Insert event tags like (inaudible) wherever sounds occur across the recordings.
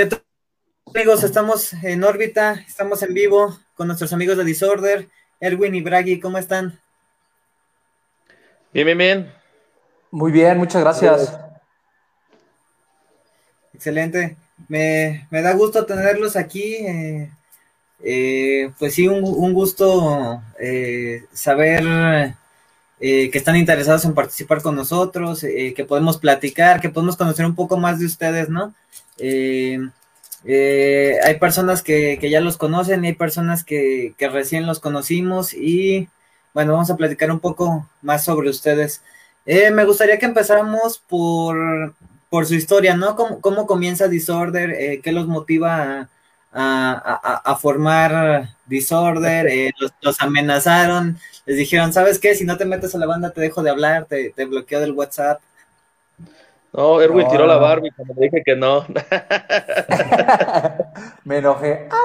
¿Qué tal, amigos? Estamos en órbita, estamos en vivo con nuestros amigos de Disorder, Erwin y Bragi, ¿cómo están? Bien, bien, bien. Muy bien, muchas gracias. Excelente. Me, da gusto tenerlos aquí. Eh, eh, pues sí, un, gusto eh, saber que están interesados en participar con nosotros, que podemos platicar, que podemos conocer un poco más de ustedes, ¿no? Hay personas que, ya los conocen y hay personas que, que recién los conocimos y bueno, vamos a platicar un poco más sobre ustedes. me gustaría que empezáramos por por su historia, ¿no? ¿Cómo, comienza Disorder? Eh, ¿Qué los motiva a, formar Disorder? Eh, los, amenazaron, les dijeron, ¿sabes qué? Si no te metes a la banda te dejo de hablar, te, bloqueo del WhatsApp. No, Erwin tiró la Barbie cuando dije que no. (laughs) Me enojé. (laughs)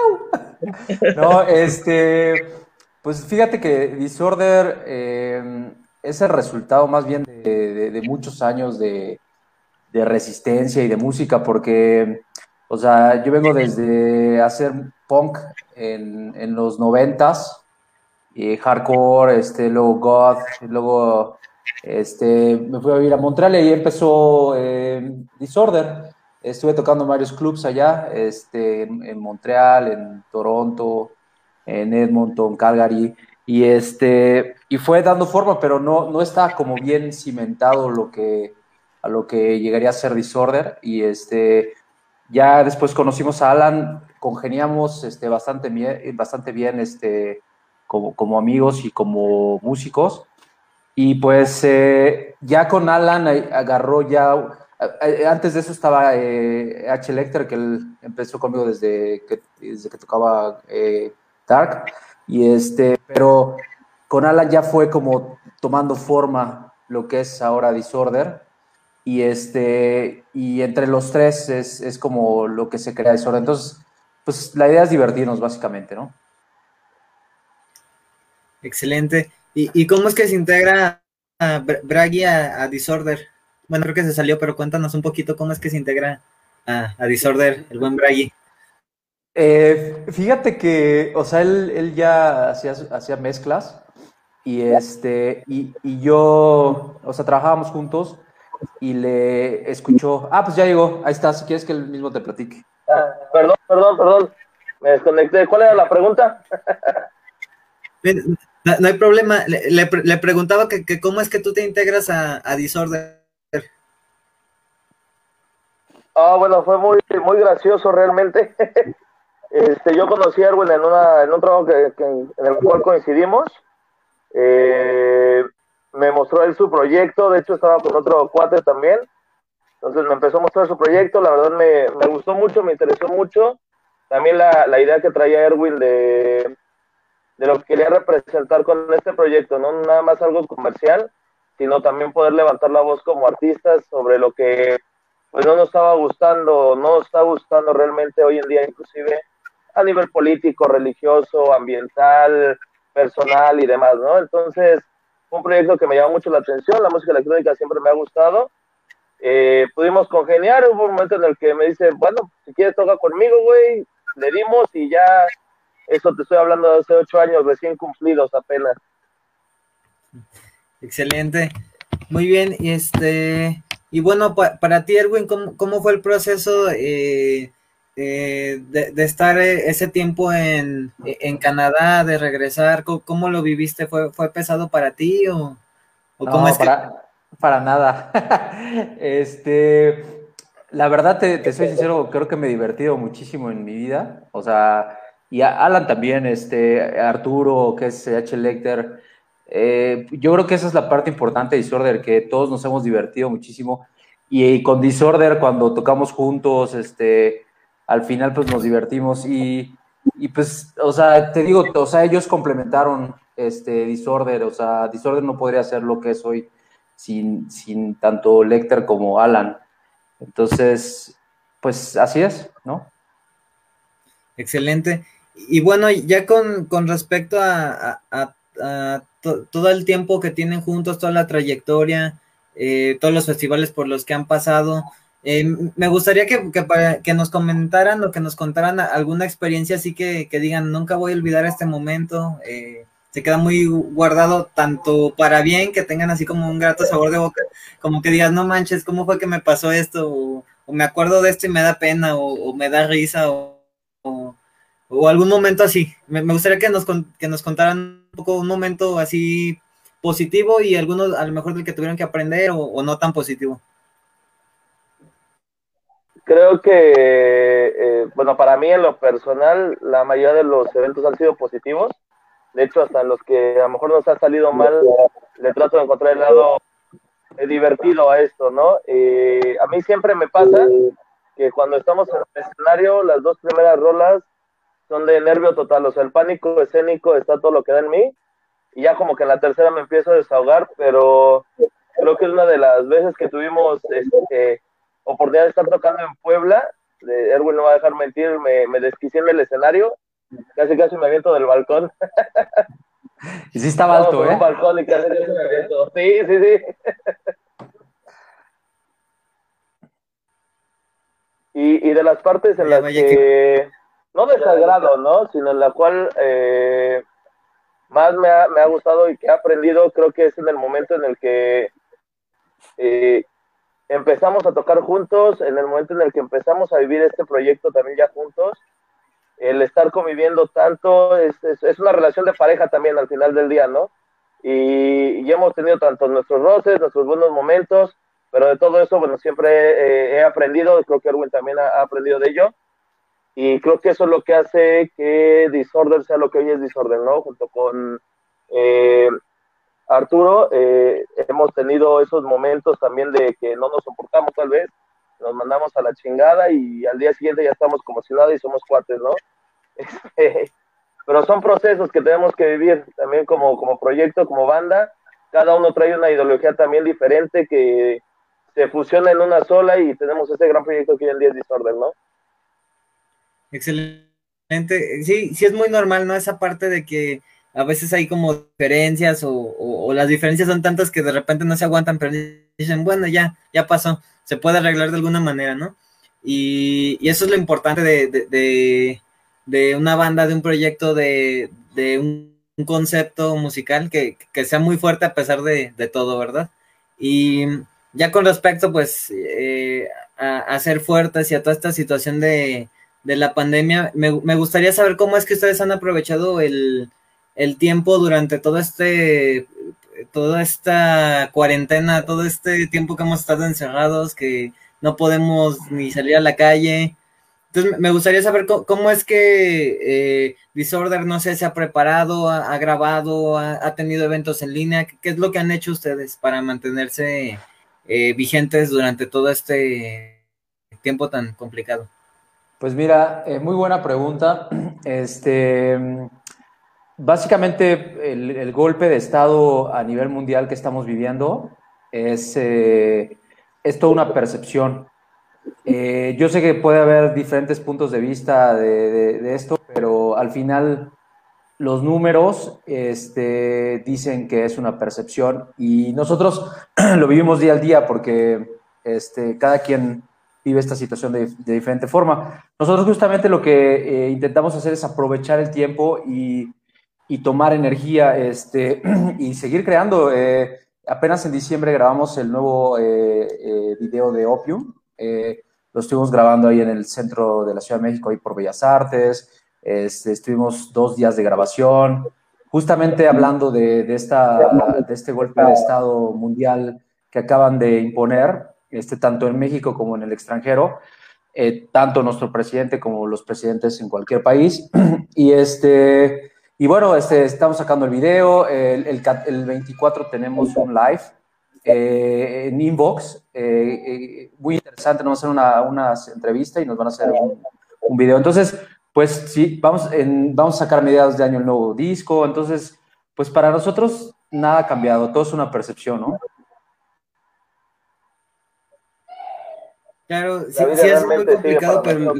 No, este, pues fíjate que Disorder eh, es el resultado más bien de muchos años de, de resistencia y de música, porque, o sea, yo vengo desde hacer punk en, en los noventas, y hardcore, este, luego God, luego este, me fui a vivir a Montreal y ahí empezó eh, Disorder. Estuve tocando en varios clubs allá, este, en Montreal, en Toronto, en Edmonton, Calgary, y, este, y fue dando forma, pero no, no está como bien cimentado lo que, a lo que llegaría a ser Disorder y este ya después conocimos a Alan, congeniamos este, bastante, bastante bien este, como, como amigos y como músicos. Y pues eh, ya con Alan agarró ya, antes de eso estaba eh, H. Lecter, que él empezó conmigo desde que, desde que tocaba eh, Dark. Y este, pero con Alan ya fue como tomando forma lo que es ahora Disorder y este y entre los tres es, es como lo que se crea eso. Entonces, pues la idea es divertirnos básicamente, ¿no? Excelente. ¿Y, cómo es que se integra a Bragi a, Disorder? Bueno, creo que se salió, pero cuéntanos un poquito cómo es que se integra a, Disorder, el buen Bragi. Eh, fíjate que, o sea, él, él ya hacía, hacía mezclas y este, y, y, yo, o sea, trabajábamos juntos y le escuchó, ah, pues ya llegó, ahí está, si quieres que él mismo te platique. Ah, perdón, perdón, perdón, me desconecté. ¿Cuál era la pregunta? No, hay problema, le, preguntaba que, cómo es que tú te integras a, a Disorder. Ah, bueno, fue muy, muy gracioso realmente. (laughs) este, yo conocí a Erwin en, una, en un trabajo que, en el cual coincidimos. Eh, me mostró él su proyecto, de hecho estaba con otro cuate también, entonces me empezó a mostrar su proyecto, la verdad me, me gustó mucho, me interesó mucho, también la, la, idea que traía Erwin de, de lo que quería representar con este proyecto, no nada más algo comercial, sino también poder levantar la voz como artistas sobre lo que pues no nos estaba gustando, no nos está gustando realmente hoy en día, inclusive a nivel político, religioso, ambiental, personal y demás, ¿no? Entonces, un proyecto que me llamó mucho la atención, la música electrónica siempre me ha gustado. Eh, pudimos congeniar, hubo un momento en el que me dice, bueno, si quieres toca conmigo, güey, le dimos y ya, eso te estoy hablando de hace ocho años recién cumplidos apenas. Excelente, muy bien, y este, y bueno, para ti, Erwin, ¿cómo, cómo fue el proceso eh, eh, de, estar eh, ese tiempo en, en, Canadá, de regresar, ¿cómo, lo viviste? ¿Fue, ¿Fue pesado para ti o, cómo es para, que... para nada. (laughs) este, la verdad, te, soy sincero, creo que me he divertido muchísimo en mi vida. O sea, y Alan también, este, Arturo, que es H. Lecter. Eh, yo creo que esa es la parte importante de Disorder, que todos nos hemos divertido muchísimo. Y, con Disorder, cuando tocamos juntos, este, al final pues nos divertimos y, y, pues, o sea, te digo, o sea, ellos complementaron este Disorder, o sea, Disorder no podría ser lo que es hoy sin, sin tanto Lecter como Alan. Entonces, pues así es, ¿no? Excelente. Y bueno, ya con, con respecto a, todo el tiempo que tienen juntos, toda la trayectoria, eh, todos los festivales por los que han pasado, Eh, me gustaría que, que, nos comentaran o que nos contaran alguna experiencia así que, que digan, nunca voy a olvidar este momento. Eh, se queda muy guardado tanto para bien, que tengan así como un grato sabor de boca, como que digas, no manches, ¿cómo fue que me pasó esto? O, me acuerdo de esto y me da pena, o, me da risa, o, o, algún momento así. Me, gustaría que nos, que nos contaran un poco un momento así positivo y algunos a lo mejor del que tuvieron que aprender o no tan positivo creo que, eh, bueno, para mí en lo personal, la mayoría de los eventos han sido positivos. De hecho, hasta los que a lo mejor nos ha salido mal, le trato de encontrar el lado eh, divertido a esto, ¿no? Eh, a mí siempre me pasa que cuando estamos en el escenario, las dos primeras rolas son de nervio total, o sea, el pánico escénico está todo lo que da en mí, y ya como que en la tercera me empiezo a desahogar, pero creo que es una de las veces que tuvimos este, oportunidad de estar tocando en Puebla. Erwin no va a dejar mentir, me, me desquicié en el escenario. Casi casi me aviento del balcón. (laughs) Y sí estaba alto, ¿eh? Un balcón y casi me aviento. Sí, sí, sí. (laughs) y, y de las partes en las que, no desagrado, ¿no? Sino en la cual eh, más me ha, me ha gustado y que he aprendido, creo que es en el momento en el que eh, empezamos a tocar juntos, en el momento en el que empezamos a vivir este proyecto también ya juntos, el estar conviviendo tanto, es, es, una relación de pareja también al final del día, ¿no? Y, hemos tenido tanto nuestros roces, nuestros buenos momentos, pero de todo eso, bueno, siempre he aprendido, creo que Erwin también ha, aprendido de ello, y creo que eso es lo que hace que Disorder sea lo que hoy es Disorder, ¿no? Junto con eh, Arturo, eh, hemos tenido esos momentos también de que no nos soportamos tal vez, nos mandamos a la chingada y al día siguiente ya estamos como ciudad y somos cuates, ¿no? (laughs) Este, pero son procesos que tenemos que vivir también como, como proyecto, como banda. Cada uno trae una ideología también diferente que se fusiona en una sola y tenemos ese gran proyecto que hoy en día es Disorder, ¿no? Excelente. Sí, sí es muy normal, ¿no? Esa parte de que a veces hay como diferencias o, las diferencias son tantas que de repente no se aguantan, pero dicen, bueno, ya, ya pasó, se puede arreglar de alguna manera, ¿no? Y, eso es lo importante de, una banda, de un proyecto, de, un, concepto musical que, sea muy fuerte a pesar de, todo, ¿verdad? Y ya con respecto, pues, eh, a, ser fuertes y a toda esta situación de, la pandemia, me, me gustaría saber cómo es que ustedes han aprovechado el el tiempo durante todo este, toda esta cuarentena, todo este tiempo que hemos estado encerrados, que no podemos ni salir a la calle. Entonces, me gustaría saber cómo, es que eh, Disorder, no sé, se ha preparado, ha, grabado, ha, tenido eventos en línea. ¿Qué, es lo que han hecho ustedes para mantenerse eh, vigentes durante todo este tiempo tan complicado? Pues mira, eh, muy buena pregunta. (clears throat) Este, Básicamente, el, golpe de Estado a nivel mundial que estamos viviendo es, eh, es toda una percepción. Eh, yo sé que puede haber diferentes puntos de vista de, esto, pero al final los números este, dicen que es una percepción y nosotros (clears throat) lo vivimos día al día porque este, cada quien vive esta situación de, diferente forma. Nosotros justamente lo que eh, intentamos hacer es aprovechar el tiempo y y tomar energía este, (clears throat) y seguir creando. Eh, apenas en diciembre grabamos el nuevo eh, eh, video de Opium. lo estuvimos grabando ahí en el centro de la Ciudad de México, ahí por Bellas Artes. Este, estuvimos dos días de grabación, justamente hablando de, de, esta, de este golpe de Estado mundial que acaban de imponer, este, tanto en México como en el extranjero. tanto nuestro presidente como los presidentes en cualquier país. (clears throat) Y este, y bueno, este, estamos sacando el video. El, el, 24 tenemos un live eh, en Inbox. Eh, eh, muy interesante. Nos van a hacer una, entrevista y nos van a hacer un, un video. Entonces, pues sí, vamos, en, vamos a sacar mediados de año el nuevo disco. Entonces, pues para nosotros nada ha cambiado. Todo es una percepción, ¿no? Claro, sí, sí es muy complicado, pero...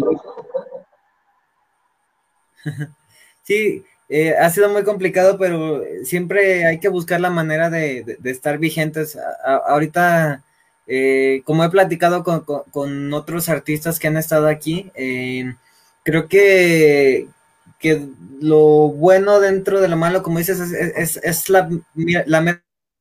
(laughs) sí, eh, ha sido muy complicado, pero siempre hay que buscar la manera de, estar vigentes. ahorita eh, como he platicado con, otros artistas que han estado aquí, eh, creo que, que lo bueno dentro de lo malo, como dices, es, la,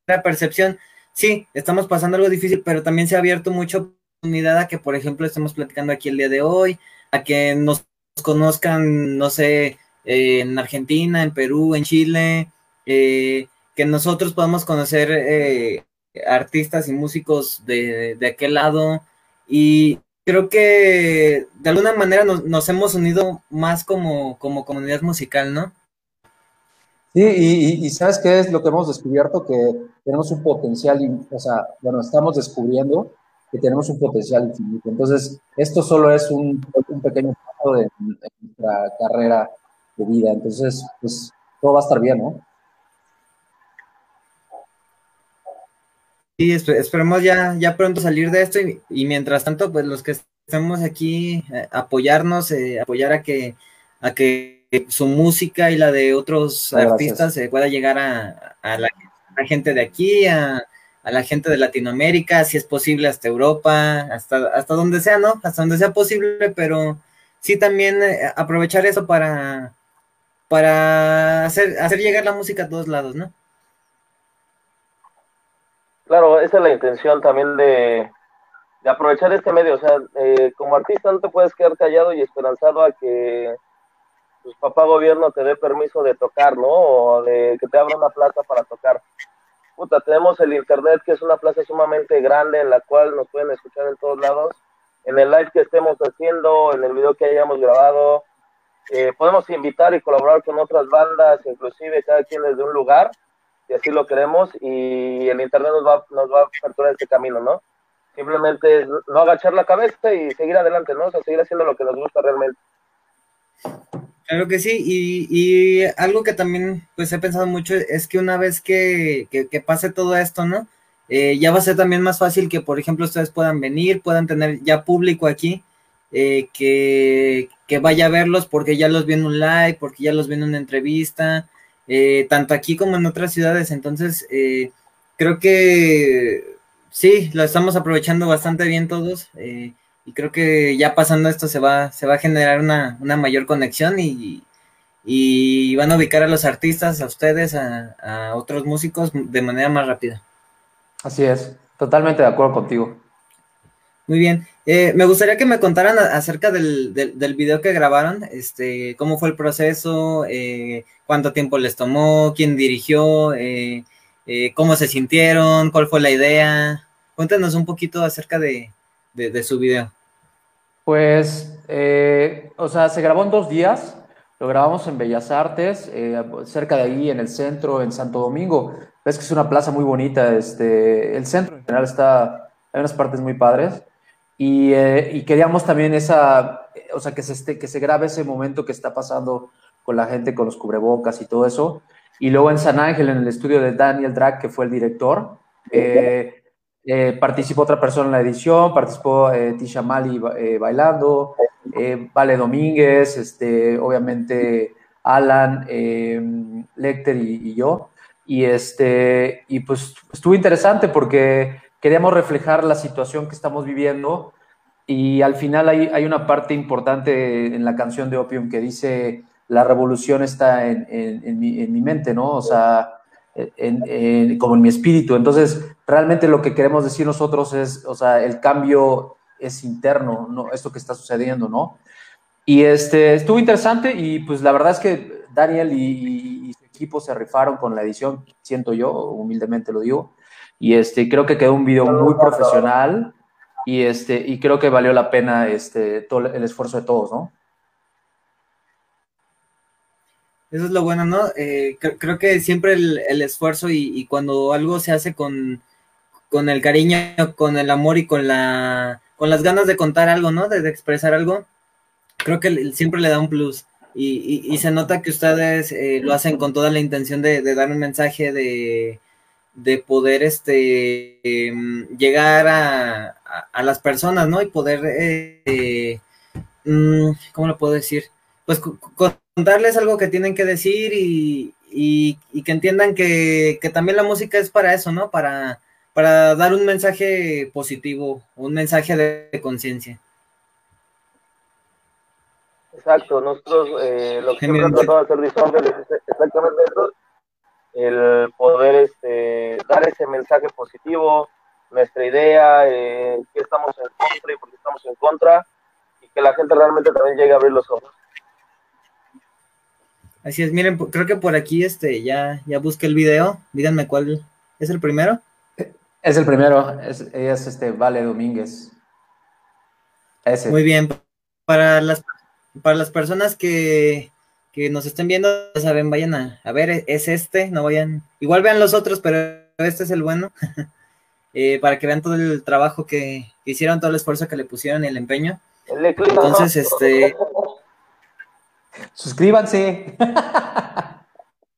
la percepción. Sí, estamos pasando algo difícil, pero también se ha abierto mucha oportunidad a que, por ejemplo, estemos platicando aquí el día de hoy, a que nos conozcan, no sé, en Argentina, en Perú, en Chile, eh, que nosotros podamos conocer eh, artistas y músicos de, aquel lado. Y creo que de alguna manera nos, hemos unido más como, como comunidad musical, ¿no? Sí, y, sabes qué es lo que hemos descubierto, que tenemos un potencial, o sea, bueno, estamos descubriendo que tenemos un potencial infinito. Entonces, esto solo es un, pequeño paso de, de, nuestra carrera de vida. Entonces, pues todo va a estar bien, ¿no? Sí, esperemos ya, ya pronto salir de esto y, mientras tanto, pues los que estemos aquí, eh, apoyarnos, eh, apoyar a que, a que su música y la de otros artistas se pueda llegar a, la, gente de aquí, a, la gente de Latinoamérica, si es posible hasta Europa, hasta, hasta donde sea, ¿no? Hasta donde sea posible, pero sí también eh, aprovechar eso para, para hacer, hacer llegar la música a todos lados, ¿no? Claro, esa es la intención también de, aprovechar este medio. O sea, eh, como artista no te puedes quedar callado y esperanzado a que tu papá gobierno te dé permiso de tocar, ¿no? O de que te abra una plaza para tocar. Puta, tenemos el internet, que es una plaza sumamente grande en la cual nos pueden escuchar en todos lados. En el live que estemos haciendo, en el video que hayamos grabado, eh, podemos invitar y colaborar con otras bandas, inclusive cada quien desde un lugar y así lo queremos y el internet nos va, nos va a aperturar este camino, ¿no? Simplemente no agachar la cabeza y seguir adelante, ¿no? O sea, seguir haciendo lo que nos gusta realmente. Claro que sí, y, algo que también pues he pensado mucho es que una vez que, pase todo esto, ¿no? Eh, ya va a ser también más fácil que, por ejemplo, ustedes puedan venir, puedan tener ya público aquí, eh, que, vaya a verlos porque ya los vi en un live, porque ya los vi una entrevista, eh, tanto aquí como en otras ciudades. Entonces, eh, creo que sí, lo estamos aprovechando bastante bien todos. Eh, y creo que ya pasando esto se va, se va a generar una, mayor conexión y, y, van a ubicar a los artistas, a ustedes, a, a otros músicos de manera más rápida. Así es, totalmente de acuerdo contigo. Muy bien. Eh, me gustaría que me contaran acerca del, del, video que grabaron, este, cómo fue el proceso, eh, cuánto tiempo les tomó, quién dirigió, eh, cómo se sintieron, cuál fue la idea. Cuéntanos un poquito acerca de, su video. Pues, o sea, se grabó en dos días. Lo grabamos en Bellas Artes, cerca de ahí, en el centro, en Santo Domingo. Ves que es una plaza muy bonita. Este, el centro en general está, hay unas partes muy padres. Eh, y, queríamos también esa, o sea, que se, esté, que se grabe ese momento que está pasando con la gente, con los cubrebocas y todo eso. Y luego en San Ángel, en el estudio de Daniel Drake, que fue el director, eh, eh, participó otra persona en la edición, participó Tisha Mali bailando, Vale Domínguez, este, obviamente Alan, Lecter y, yo. Y, este, y pues estuvo interesante porque queríamos reflejar la situación que estamos viviendo y al final hay, hay una parte importante en la canción de Opium que dice la revolución está en, en, mi, en mi, mente, ¿no? O sea, como en mi espíritu. Entonces, realmente lo que queremos decir nosotros es, o sea, el cambio es interno, ¿no? Esto que está sucediendo, ¿no? Y este, estuvo interesante y pues la verdad es que Daniel y, y su equipo se rifaron con la edición, siento yo, humildemente lo digo. Y este, creo que quedó un video muy profesional y, este, y creo que valió la pena este, todo el esfuerzo de todos, ¿no? Eso es lo bueno, ¿no? Eh, creo, que siempre el, esfuerzo y, cuando algo se hace con, con el cariño, con el amor y con la con las ganas de contar algo, ¿no? De, expresar algo, creo que siempre le da un plus. Y, se nota que ustedes eh, lo hacen con toda la intención de dar un mensaje de, de poder este em, llegar a, a, las personas, ¿no? Y poder, eh, mm, ¿cómo lo puedo decir? Pues contarles algo que tienen que decir y, y, que entiendan que, que, también la música es para eso, ¿no? Para, para dar un mensaje positivo, un mensaje de, conciencia. Exacto, nosotros eh, lo que hemos tratado de hacer es exactamente eso, el poder este, dar ese mensaje positivo, nuestra idea, eh, que estamos en contra y por qué estamos en contra, y que la gente realmente también llegue a abrir los ojos. Así es, miren, creo que por aquí este ya, ya busqué el video. Díganme cuál es el primero. Es el primero, es, es este Vale Domínguez. Ese. Muy bien. Para las, para las personas que, nos estén viendo, ya saben, vayan a, ver, es este, no vayan. Igual vean los otros, pero este es el bueno. (laughs) Eh, para que vean todo el trabajo que, que, hicieron, todo el esfuerzo que le pusieron y el empeño. Entonces, este. Suscríbanse.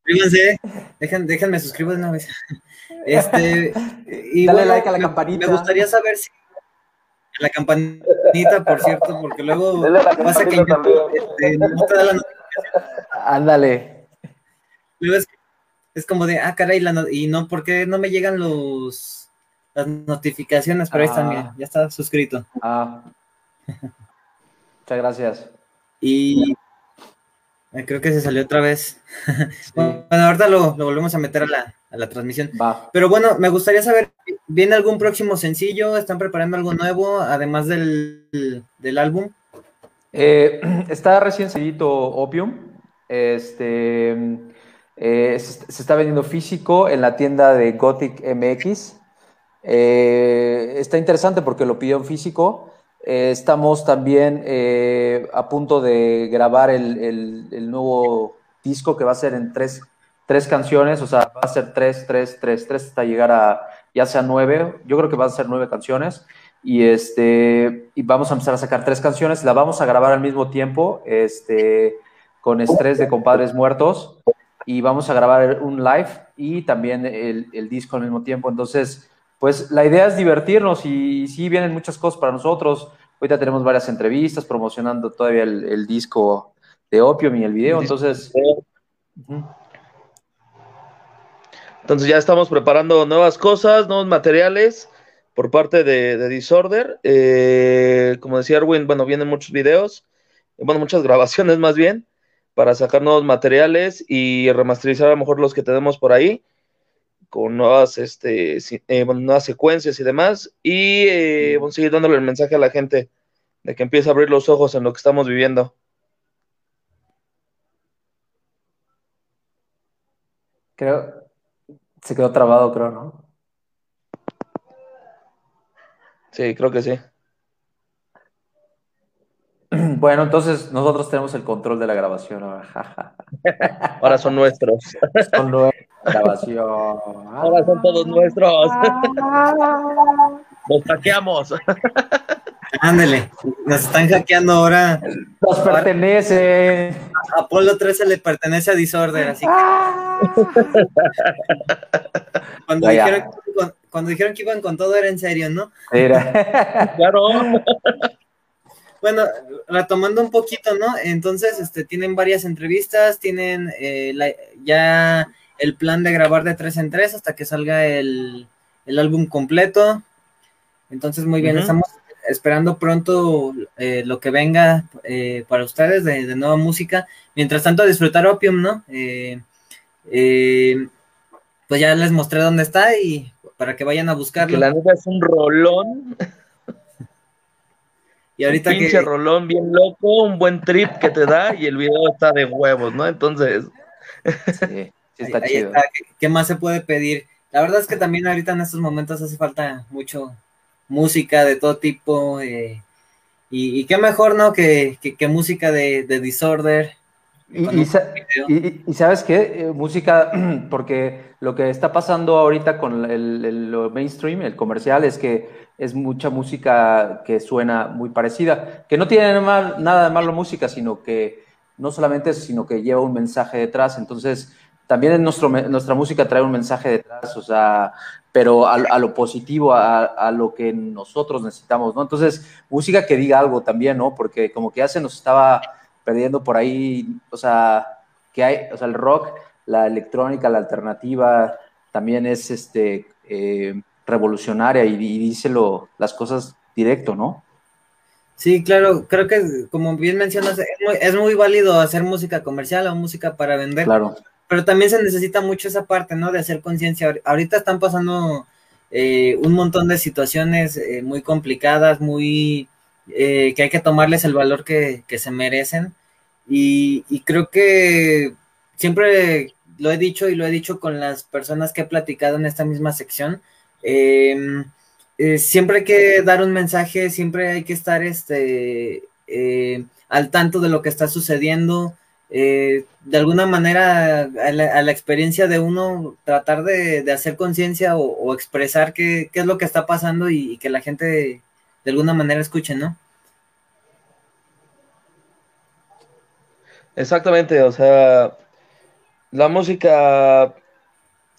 Suscríbanse. déjenme suscribir una vez. Este, y Dale like a la campanita. Me gustaría saber si la campanita, por cierto, porque luego pasa que este, no te da la notificación. Ándale. es, como de, ah, caray, y no, ¿por qué no me llegan los las notificaciones? Pero ahí está, mira, ya está suscrito. Ah. (laughs) Muchas gracias. Y creo que se salió otra vez. bueno, ahorita lo, volvemos a meter a la, a la transmisión. Va. Pero bueno, me gustaría saber, ¿viene algún próximo sencillo? ¿Están preparando algo nuevo, además del, del álbum? Eh, (clears throat) está recién seguido Opium. Este, eh, se, está vendiendo físico en la tienda de Gothic MX. Eh, está interesante porque lo pidió en físico. Estamos también a punto de grabar el, el, el nuevo disco que va a ser en tres tres canciones, o sea, va a ser tres, tres, tres, tres hasta llegar a ya sea nueve, yo creo que van a ser nueve canciones. Y este y vamos a empezar a sacar tres canciones, la vamos a grabar al mismo tiempo, este con estrés de compadres muertos y vamos a grabar un live y también el, el disco al mismo tiempo, entonces pues la idea es divertirnos y, sí vienen muchas cosas para nosotros. Ahorita tenemos varias entrevistas promocionando todavía el, disco de Opium y el video, entonces. Entonces ya estamos preparando nuevas cosas, nuevos materiales por parte de, Disorder. Eh, como decía Erwin, bueno, vienen muchos videos, bueno, muchas (laughs) grabaciones más bien, para sacar nuevos materiales y remasterizar a lo mejor los que tenemos por ahí, con nuevas, este, eh, nuevas secuencias y demás. Y eh, vamos a seguir dándole el mensaje a la gente de que empiece a abrir los ojos en lo que estamos viviendo. Creo, se quedó trabado, creo, ¿no? Sí, creo que sí. Bueno, entonces nosotros tenemos el control de la grabación. (laughs) Ahora son nuestros. Son nuestra grabación. Ahora son todos nuestros. Nos hackeamos. Ándele, nos están hackeando ahora. Nos pertenece. Apolo 13 le pertenece a Disorder, así que. Cuando, dijeron, cuando dijeron que iban con todo era en serio, ¿no? Era. claro. Bueno, retomando un poquito, ¿no? Entonces, este, tienen varias entrevistas, tienen eh, ya el plan de grabar de tres en tres hasta que salga el, álbum completo. Entonces, muy bien, estamos esperando pronto eh, lo que venga eh, para ustedes de, nueva música. Mientras tanto, disfrutar Opium, ¿no? Eh, pues ya les mostré dónde está y para que vayan a buscarlo. Que la neta es un rolón. Y ahorita un pinche rolón bien loco, un buen trip que te da y el video está de huevos, ¿no? Entonces. Sí, (laughs) está chido. ¿Qué más se puede pedir? La verdad es que también ahorita en estos momentos hace falta mucho, música de todo tipo. Eh, y, qué mejor, ¿no? Que, música de, Disorder. Y, sabes qué, eh, música, (clears throat) porque lo que está pasando ahorita con el, mainstream, el comercial, es que es mucha música que suena muy parecida, que no tiene nada de malo música, sino que no solamente eso, sino que lleva un mensaje detrás. Entonces, también nuestro, nuestra música trae un mensaje detrás, o sea, pero a, lo positivo, a, lo que nosotros necesitamos, ¿no? Entonces, música que diga algo también, ¿no? Porque como que ya se nos estaba perdiendo por ahí, o sea, que hay, o sea, el rock, la electrónica, la alternativa, también es este, eh, revolucionaria y, y díselo las cosas directo, ¿no? Sí, claro, creo que como bien mencionas, es muy, es muy válido hacer música comercial o música para vender. Claro. Pero también se necesita mucho esa parte, ¿no? De hacer conciencia. Ahorita están pasando eh, un montón de situaciones eh, muy complicadas, muy eh, que hay que tomarles el valor que, que se merecen. Y, y, creo que siempre lo he dicho y lo he dicho con las personas que he platicado en esta misma sección. Eh, eh, siempre hay que dar un mensaje, siempre hay que estar este, eh, al tanto de lo que está sucediendo. Eh, de alguna manera, a la, experiencia de uno, tratar de, hacer conciencia o, expresar qué, es lo que está pasando y, que la gente de alguna manera escuche, ¿no? Exactamente, o sea, la música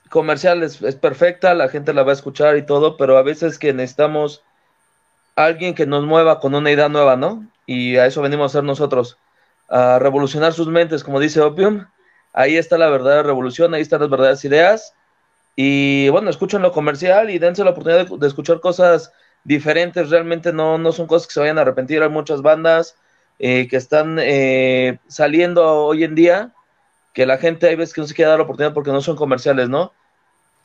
comercial es, perfecta, la gente la va a escuchar y todo, pero a veces que necesitamos alguien que nos mueva con una idea nueva, ¿no? Y a eso venimos a hacer nosotros, a revolucionar sus mentes, como dice Opium. Ahí está la verdadera revolución, ahí están las verdaderas ideas. Y bueno, escuchen lo comercial y dense la oportunidad de, de escuchar cosas diferentes. Realmente no, no son cosas que se vayan a arrepentir. Hay muchas bandas eh, que están eh, saliendo hoy en día que la gente hay veces que no se quiere dar la oportunidad porque no son comerciales, ¿no?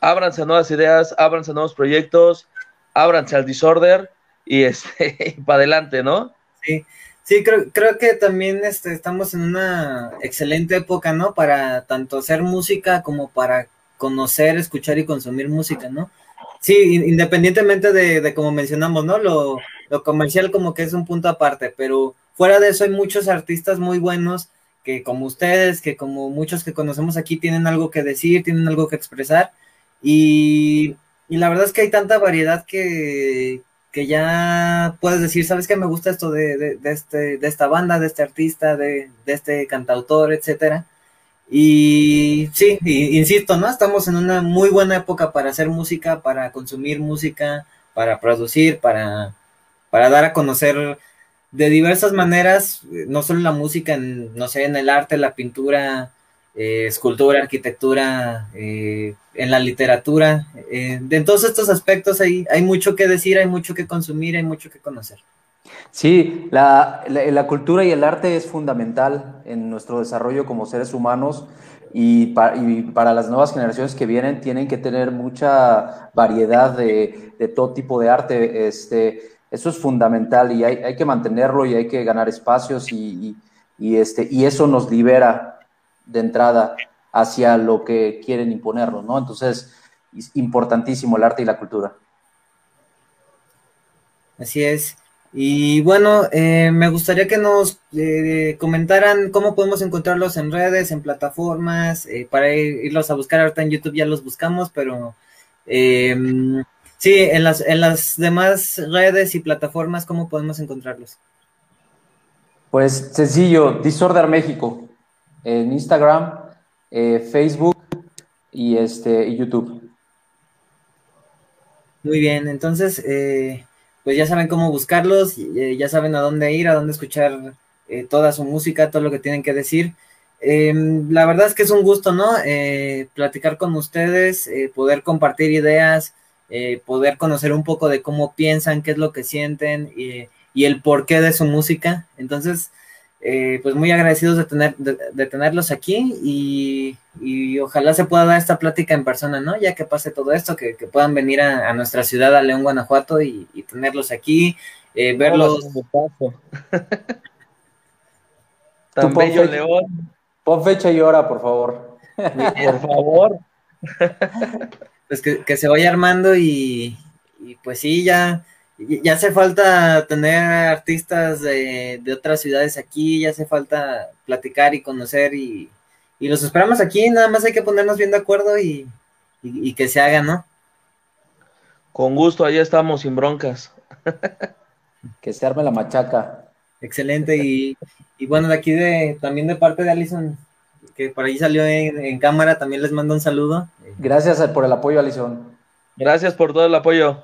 Ábranse nuevas ideas, ábranse nuevos proyectos, ábranse al disorder y este, (laughs) para adelante, ¿no? Sí, sí, creo, creo que también este, estamos en una excelente época, ¿no? Para tanto hacer música como para conocer, escuchar y consumir música, ¿no? Sí, independientemente de, de como mencionamos, ¿no? Lo, lo comercial como que es un punto aparte, pero fuera de eso hay muchos artistas muy buenos que como ustedes, que como muchos que conocemos aquí tienen algo que decir, tienen algo que expresar y, y la verdad es que hay tanta variedad que, que ya puedes decir, ¿sabes qué? Me gusta esto de, de, este, de esta banda, de este artista, de, de este cantautor, etcétera. Y sí, insisto, ¿no? Estamos en una muy buena época para hacer música, para consumir música, para producir, para, para dar a conocer de diversas maneras, no solo la música, en, no sé, en el arte, la pintura, eh, escultura, arquitectura, eh, en la literatura, eh, en todos estos aspectos hay, hay mucho que decir, hay mucho que consumir, hay mucho que conocer. Sí, la, la, cultura y el arte es fundamental en nuestro desarrollo como seres humanos y, pa, y, para las nuevas generaciones que vienen tienen que tener mucha variedad de, de todo tipo de arte. Este, eso es fundamental y hay, hay, que mantenerlo y hay que ganar espacios y, y, este, y eso nos libera de entrada hacia lo que quieren imponernos, ¿no? Entonces, es importantísimo el arte y la cultura. Así es. Y bueno, eh, me gustaría que nos eh, comentaran cómo podemos encontrarlos en redes, en plataformas, eh, para irlos a buscar. Ahorita en YouTube ya los buscamos, pero eh, sí, en las, en las demás redes y plataformas, ¿cómo podemos encontrarlos? Pues sencillo, Disorder México, en Instagram, eh, Facebook y, este, y YouTube. Muy bien, entonces, eh, pues ya saben cómo buscarlos, eh, ya saben a dónde ir, a dónde escuchar toda su música, todo lo que tienen que decir. Em, la verdad es que es un gusto, ¿no? Eh, platicar con ustedes, poder compartir ideas, poder conocer un poco de cómo piensan, qué es lo que sienten y, y el porqué de su música. Entonces, eh, pues muy agradecidos de, tener, de, de tenerlos aquí y, y, ojalá se pueda dar esta plática en persona, ¿no? Ya que pase todo esto, que, que puedan venir a, a, nuestra ciudad, a León, Guanajuato y, y tenerlos aquí, eh, verlos. (laughs) Tan bello fecha, León. Pon fecha y hora, por favor. (laughs) por favor. (laughs) pues que, que, se vaya armando y, y pues sí, ya ya hace falta tener artistas de, de, otras ciudades aquí, ya hace falta platicar y conocer y, y, los esperamos aquí, nada más hay que ponernos bien de acuerdo y, y, y que se haga, ¿no? Con gusto, allá estamos, sin broncas. que se arme la machaca. Excelente, y, bueno, de aquí de, también de parte de Alison, que por ahí salió en, en cámara, también les mando un saludo. Gracias por el apoyo, Alison. Gracias por todo el apoyo.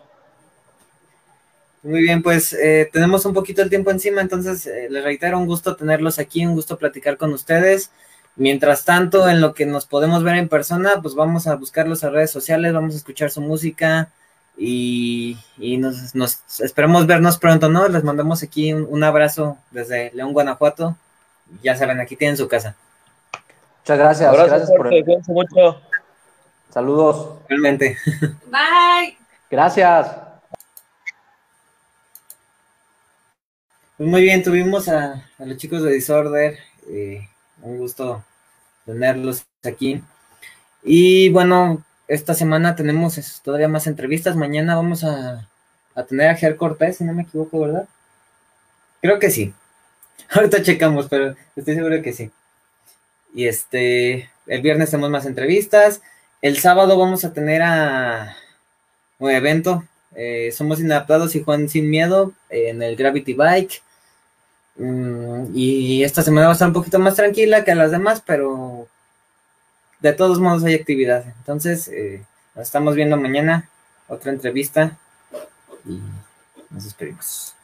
Muy bien, pues eh, tenemos un poquito el tiempo encima, entonces eh, les reitero, un gusto tenerlos aquí, un gusto platicar con ustedes. Mientras tanto, en lo que nos podemos ver en persona, pues vamos a buscarlos a redes sociales, vamos a escuchar su música y, nos, esperamos vernos pronto, ¿no? Les mandamos aquí un, abrazo desde León, Guanajuato. Ya saben, aquí tienen su casa. Muchas gracias. gracias por el... mucho. Saludos. Realmente. Bye. Gracias. Pues muy bien, tuvimos a, los chicos de Disorder. Eh, un gusto tenerlos aquí. Y bueno, esta semana tenemos todavía más entrevistas. Mañana vamos a, tener a Ger Cortés, si no me equivoco, ¿verdad? Creo que sí. (laughs) Ahorita checamos, pero estoy seguro que sí. Y este, el viernes tenemos más entrevistas. El sábado vamos a tener a un evento. Eh, somos inadaptados y Juan sin miedo en el Gravity Bike. Mm, y esta semana va a estar un poquito más tranquila que las demás, pero de todos modos hay actividad. Entonces, eh, nos estamos viendo mañana, otra entrevista y nos despedimos.